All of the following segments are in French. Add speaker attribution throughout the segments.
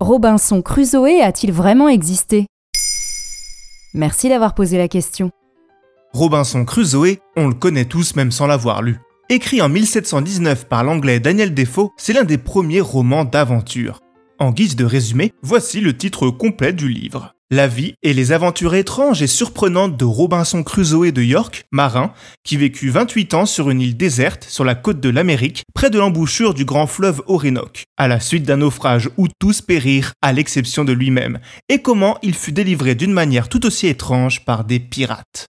Speaker 1: Robinson Crusoe a-t-il vraiment existé? Merci d'avoir posé la question.
Speaker 2: Robinson Crusoe, on le connaît tous même sans l'avoir lu. Écrit en 1719 par l'anglais Daniel Defoe, c'est l'un des premiers romans d'aventure. En guise de résumé, voici le titre complet du livre. La vie et les aventures étranges et surprenantes de Robinson Crusoe de York, marin, qui vécut 28 ans sur une île déserte sur la côte de l'Amérique, près de l'embouchure du grand fleuve Orénoque, à la suite d'un naufrage où tous périrent à l'exception de lui-même, et comment il fut délivré d'une manière tout aussi étrange par des pirates.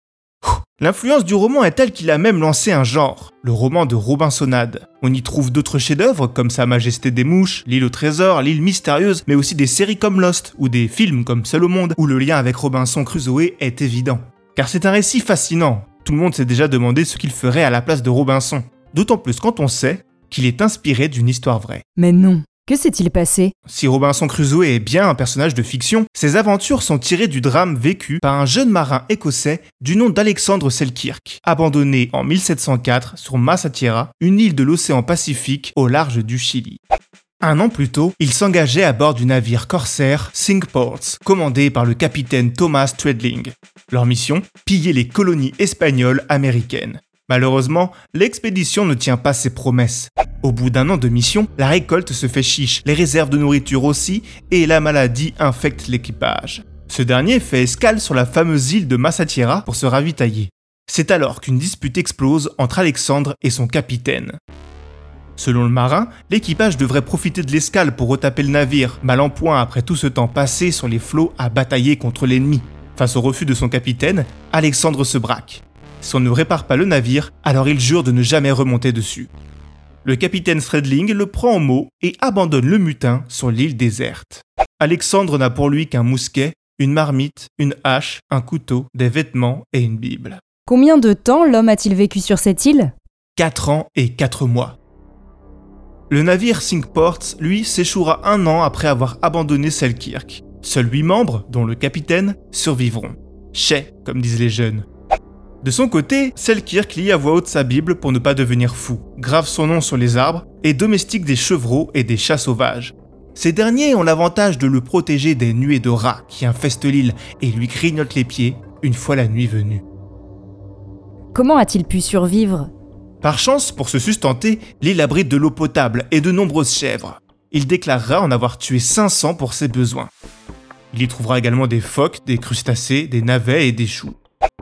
Speaker 2: L'influence du roman est telle qu'il a même lancé un genre, le roman de Robinsonade. On y trouve d'autres chefs-d'œuvre comme Sa Majesté des Mouches, L'île au trésor, L'île mystérieuse, mais aussi des séries comme Lost ou des films comme Seul au monde où le lien avec Robinson Crusoe est évident. Car c'est un récit fascinant. Tout le monde s'est déjà demandé ce qu'il ferait à la place de Robinson. D'autant plus quand on sait qu'il est inspiré d'une histoire vraie.
Speaker 1: Mais non. Que s'est-il passé?
Speaker 2: Si Robinson Crusoe est bien un personnage de fiction, ses aventures sont tirées du drame vécu par un jeune marin écossais du nom d'Alexandre Selkirk, abandonné en 1704 sur Massatiera, une île de l'océan Pacifique au large du Chili. Un an plus tôt, il s'engageait à bord du navire corsaire Ports, commandé par le capitaine Thomas Treadling. Leur mission? Piller les colonies espagnoles américaines. Malheureusement, l'expédition ne tient pas ses promesses. Au bout d'un an de mission, la récolte se fait chiche, les réserves de nourriture aussi, et la maladie infecte l'équipage. Ce dernier fait escale sur la fameuse île de Massatiera pour se ravitailler. C'est alors qu'une dispute explose entre Alexandre et son capitaine. Selon le marin, l'équipage devrait profiter de l'escale pour retaper le navire, mal en point après tout ce temps passé sur les flots à batailler contre l'ennemi. Face au refus de son capitaine, Alexandre se braque. Si on ne répare pas le navire, alors il jure de ne jamais remonter dessus. Le capitaine Stradling le prend en mot et abandonne le mutin sur l'île déserte. Alexandre n'a pour lui qu'un mousquet, une marmite, une hache, un couteau, des vêtements et une Bible.
Speaker 1: Combien de temps l'homme a-t-il vécu sur cette île?
Speaker 2: 4 ans et 4 mois. Le navire Cinque Ports, lui, s'échouera un an après avoir abandonné Selkirk. Seuls 8 membres, dont le capitaine, survivront. Chais, comme disent les jeunes. De son côté, Selkirk lit à voix haute sa Bible pour ne pas devenir fou, grave son nom sur les arbres et domestique des chevreaux et des chats sauvages. Ces derniers ont l'avantage de le protéger des nuées de rats qui infestent l'île et lui grignotent les pieds une fois la nuit venue.
Speaker 1: Comment a-t-il pu survivre?
Speaker 2: Par chance, pour se sustenter, l'île abrite de l'eau potable et de nombreuses chèvres. Il déclarera en avoir tué 500 pour ses besoins. Il y trouvera également des phoques, des crustacés, des navets et des choux.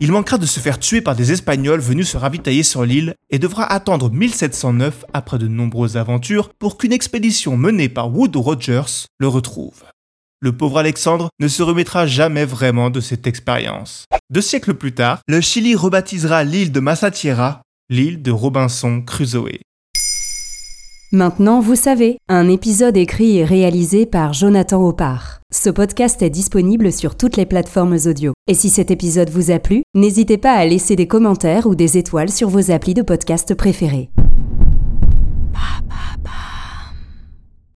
Speaker 2: Il manquera de se faire tuer par des Espagnols venus se ravitailler sur l'île et devra attendre 1709 après de nombreuses aventures pour qu'une expédition menée par Wood Rogers le retrouve. Le pauvre Alexandre ne se remettra jamais vraiment de cette expérience. Deux siècles plus tard, le Chili rebaptisera l'île de Massatiera l'île de Robinson Crusoe.
Speaker 1: Maintenant, vous savez, un épisode écrit et réalisé par Jonathan Oppard. Ce podcast est disponible sur toutes les plateformes audio. Et si cet épisode vous a plu, n'hésitez pas à laisser des commentaires ou des étoiles sur vos applis de podcast préférés.